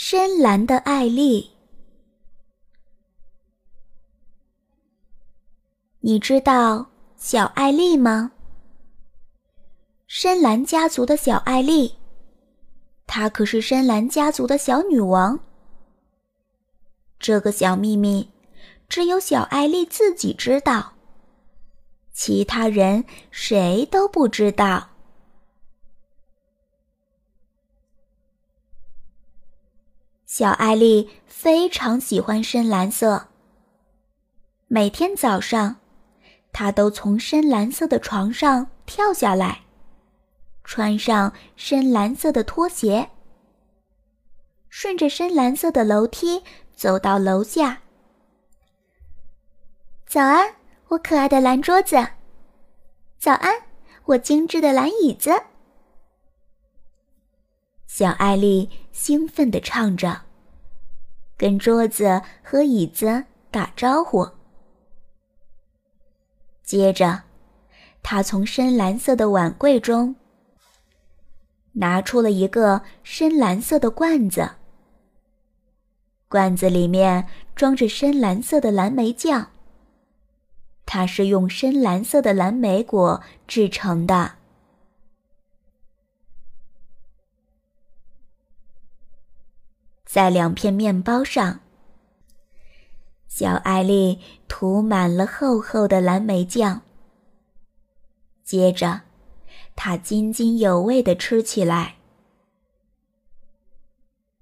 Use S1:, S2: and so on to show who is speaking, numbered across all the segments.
S1: 深蓝的艾丽，你知道小艾丽吗？深蓝家族的小艾丽，她可是深蓝家族的小女王。这个小秘密，只有小艾丽自己知道，其他人谁都不知道。小艾丽非常喜欢深蓝色。每天早上，她都从深蓝色的床上跳下来，穿上深蓝色的拖鞋，顺着深蓝色的楼梯走到楼下。早安，我可爱的蓝桌子。早安，我精致的蓝椅子。小艾丽兴奋地唱着，跟桌子和椅子打招呼。接着，他从深蓝色的碗柜中拿出了一个深蓝色的罐子，罐子里面装着深蓝色的蓝莓酱。它是用深蓝色的蓝莓果制成的。在两片面包上，小艾丽涂满了厚厚的蓝莓酱。接着，她津津有味地吃起来。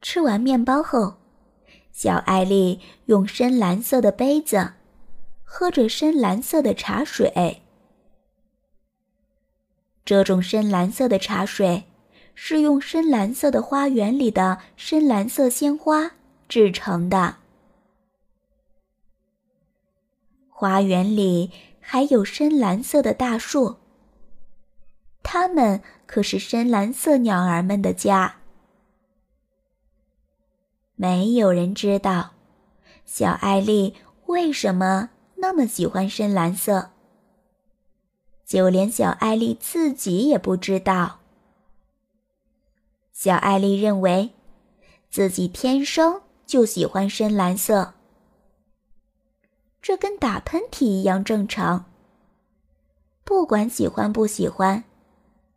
S1: 吃完面包后，小艾丽用深蓝色的杯子喝着深蓝色的茶水。这种深蓝色的茶水。是用深蓝色的花园里的深蓝色鲜花制成的。花园里还有深蓝色的大树，它们可是深蓝色鸟儿们的家。没有人知道，小艾丽为什么那么喜欢深蓝色，就连小艾丽自己也不知道。小艾丽认为，自己天生就喜欢深蓝色，这跟打喷嚏一样正常。不管喜欢不喜欢，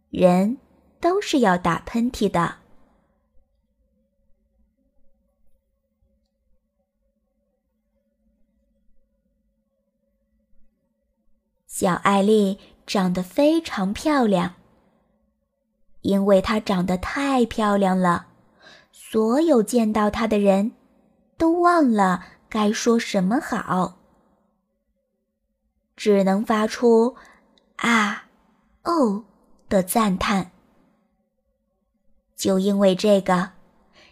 S1: 人都是要打喷嚏的。小艾丽长得非常漂亮。因为她长得太漂亮了，所有见到她的人都忘了该说什么好，只能发出“啊，哦”的赞叹。就因为这个，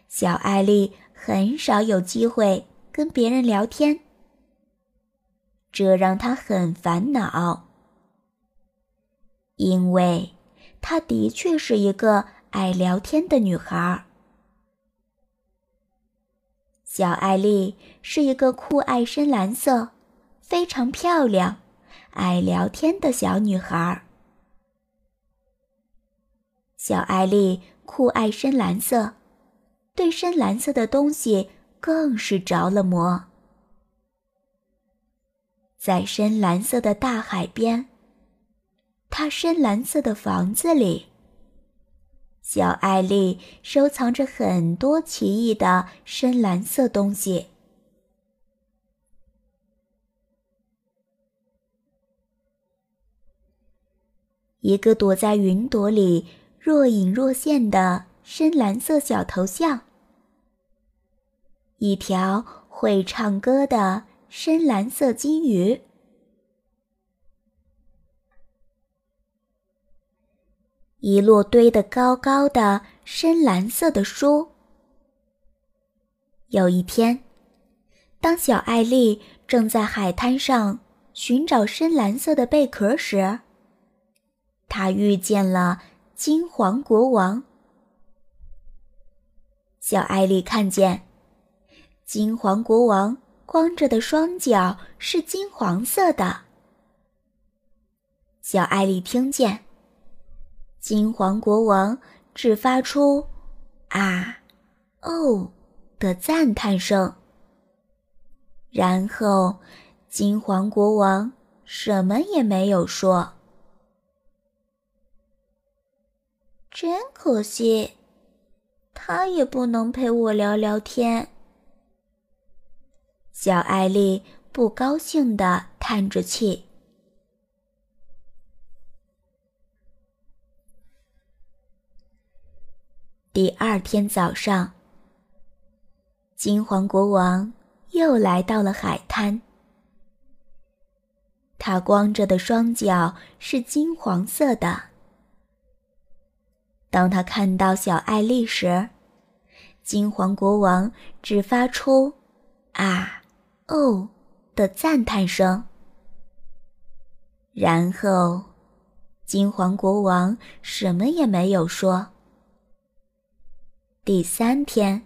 S1: 小艾丽很少有机会跟别人聊天，这让她很烦恼，因为。她的确是一个爱聊天的女孩。小艾丽是一个酷爱深蓝色、非常漂亮、爱聊天的小女孩。小艾丽酷爱深蓝色，对深蓝色的东西更是着了魔。在深蓝色的大海边。他深蓝色的房子里，小艾丽收藏着很多奇异的深蓝色东西。一个躲在云朵里若隐若现的深蓝色小头像，一条会唱歌的深蓝色金鱼。一摞堆得高高的深蓝色的书。有一天，当小艾丽正在海滩上寻找深蓝色的贝壳时，她遇见了金黄国王。小艾丽看见，金黄国王光着的双脚是金黄色的。小艾丽听见。金黄国王只发出“啊，哦”的赞叹声。然后，金黄国王什么也没有说。真可惜，他也不能陪我聊聊天。小艾丽不高兴地叹着气。第二天早上，金黄国王又来到了海滩。他光着的双脚是金黄色的。当他看到小艾丽时，金黄国王只发出“啊，哦”的赞叹声。然后，金黄国王什么也没有说。第三天，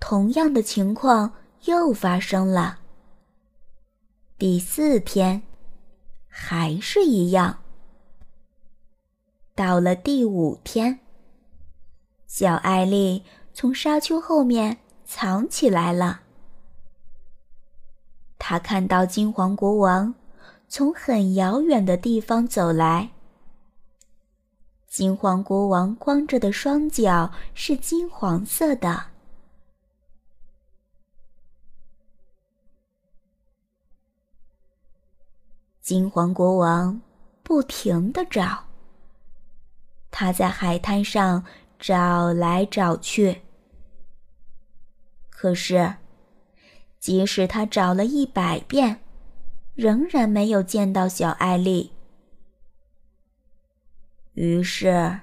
S1: 同样的情况又发生了。第四天，还是一样。到了第五天，小艾丽从沙丘后面藏起来了。她看到金黄国王从很遥远的地方走来。金黄国王光着的双脚是金黄色的。金黄国王不停的找。他在海滩上找来找去，可是，即使他找了一百遍，仍然没有见到小艾丽。于是，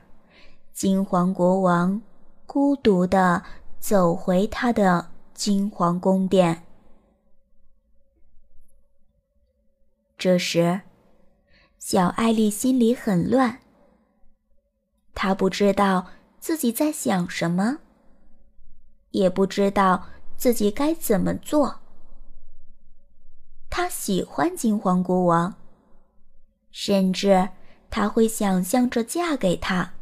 S1: 金黄国王孤独地走回他的金黄宫殿。这时，小艾丽心里很乱。他不知道自己在想什么，也不知道自己该怎么做。他喜欢金黄国王，甚至他会想象着嫁给他。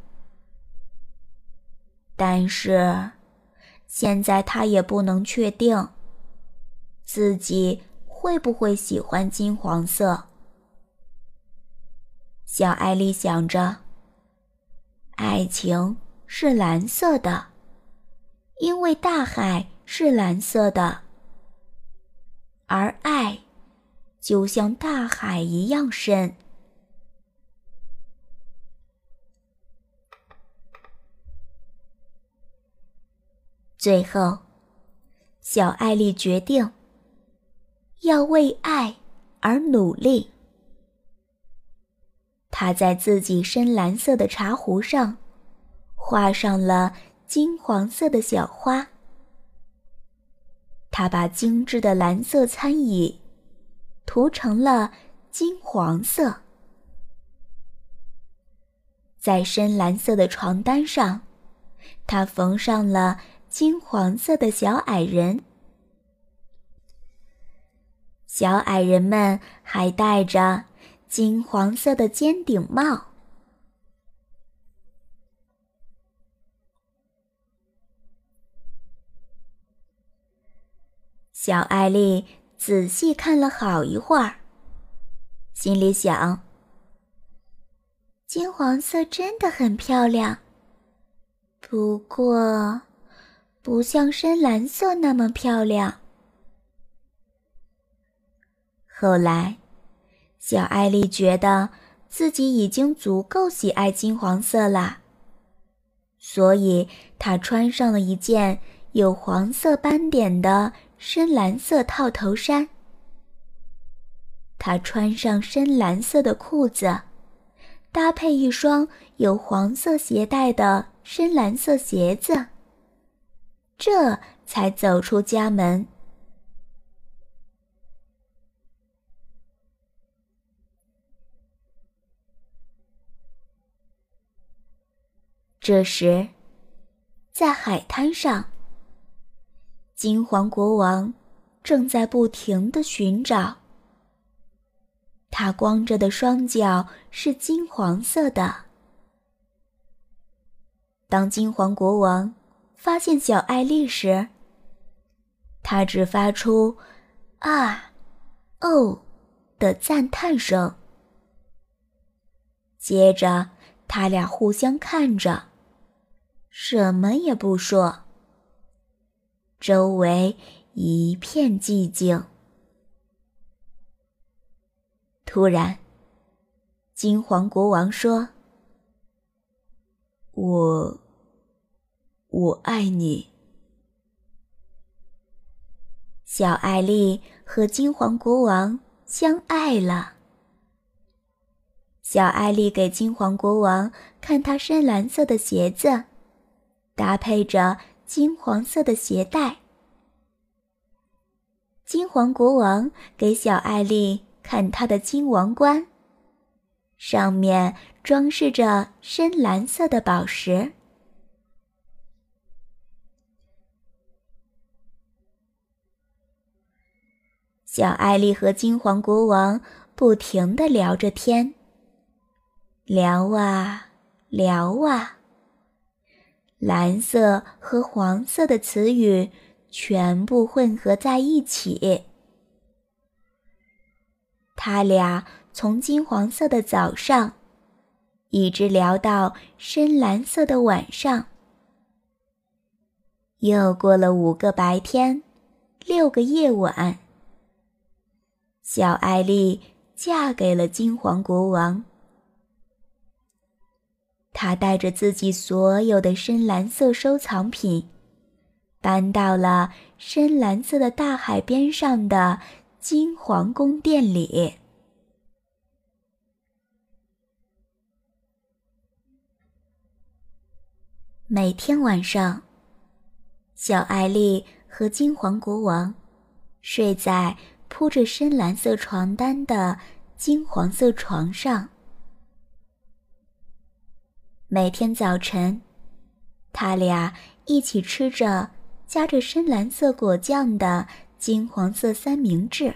S1: 但是，现在他也不能确定自己会不会喜欢金黄色。小艾丽想着。爱情是蓝色的，因为大海是蓝色的，而爱就像大海一样深。最后，小艾丽决定要为爱而努力。他在自己深蓝色的茶壶上，画上了金黄色的小花。他把精致的蓝色餐椅涂成了金黄色，在深蓝色的床单上，他缝上了金黄色的小矮人。小矮人们还戴着。金黄色的尖顶帽。小艾丽仔细看了好一会儿，心里想：金黄色真的很漂亮，不过不像深蓝色那么漂亮。后来。小艾丽觉得自己已经足够喜爱金黄色了，所以她穿上了一件有黄色斑点的深蓝色套头衫。她穿上深蓝色的裤子，搭配一双有黄色鞋带的深蓝色鞋子，这才走出家门。这时，在海滩上，金黄国王正在不停的寻找。他光着的双脚是金黄色的。当金黄国王发现小艾丽时，他只发出“啊，哦”的赞叹声。接着，他俩互相看着，什么也不说。周围一片寂静。突然，金黄国王说：“
S2: 我，我爱你。”
S1: 小艾丽和金黄国王相爱了。小艾丽给金黄国王看她深蓝色的鞋子，搭配着金黄色的鞋带。金黄国王给小艾丽看他的金王冠，上面装饰着深蓝色的宝石。小艾丽和金黄国王不停的聊着天。聊啊聊啊，蓝色和黄色的词语全部混合在一起。他俩从金黄色的早上，一直聊到深蓝色的晚上。又过了五个白天，六个夜晚。小艾丽嫁给了金黄国王。她带着自己所有的深蓝色收藏品，搬到了深蓝色的大海边上的金皇宫殿里。每天晚上，小艾丽和金黄国王睡在铺着深蓝色床单的金黄色床上。每天早晨，他俩一起吃着夹着深蓝色果酱的金黄色三明治。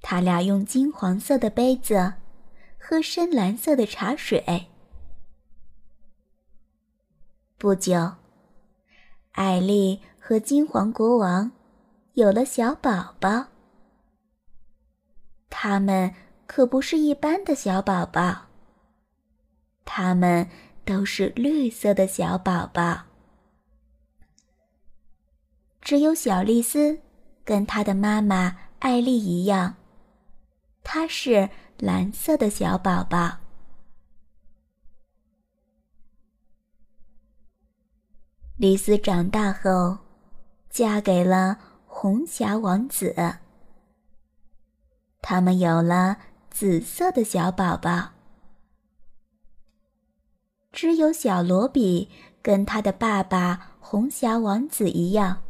S1: 他俩用金黄色的杯子喝深蓝色的茶水。不久，艾丽和金黄国王有了小宝宝。他们可不是一般的小宝宝。他们都是绿色的小宝宝，只有小丽丝跟她的妈妈艾丽一样，她是蓝色的小宝宝。丽丝长大后，嫁给了红霞王子，他们有了紫色的小宝宝。只有小罗比跟他的爸爸红霞王子一样，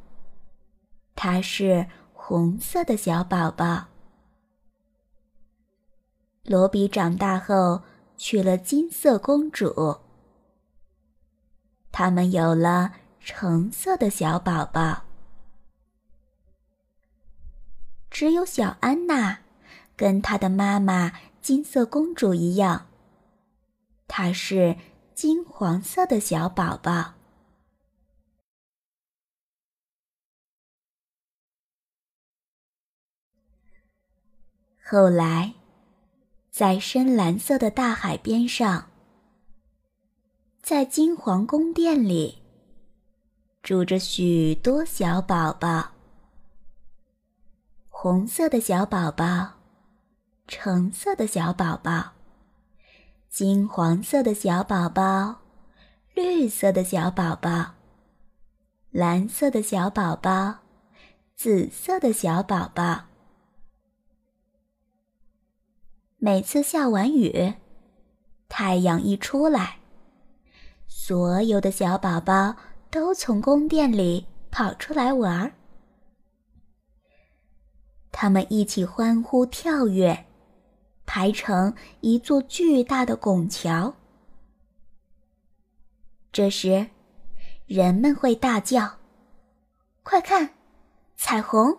S1: 他是红色的小宝宝。罗比长大后娶了金色公主，他们有了橙色的小宝宝。只有小安娜跟她的妈妈金色公主一样，她是。金黄色的小宝宝。后来，在深蓝色的大海边上，在金黄宫殿里，住着许多小宝宝：红色的小宝宝，橙色的小宝宝。金黄色的小宝宝，绿色的小宝宝，蓝色的小宝宝，紫色的小宝宝。每次下完雨，太阳一出来，所有的小宝宝都从宫殿里跑出来玩儿，他们一起欢呼跳跃。排成一座巨大的拱桥。这时，人们会大叫：“快看，彩虹！”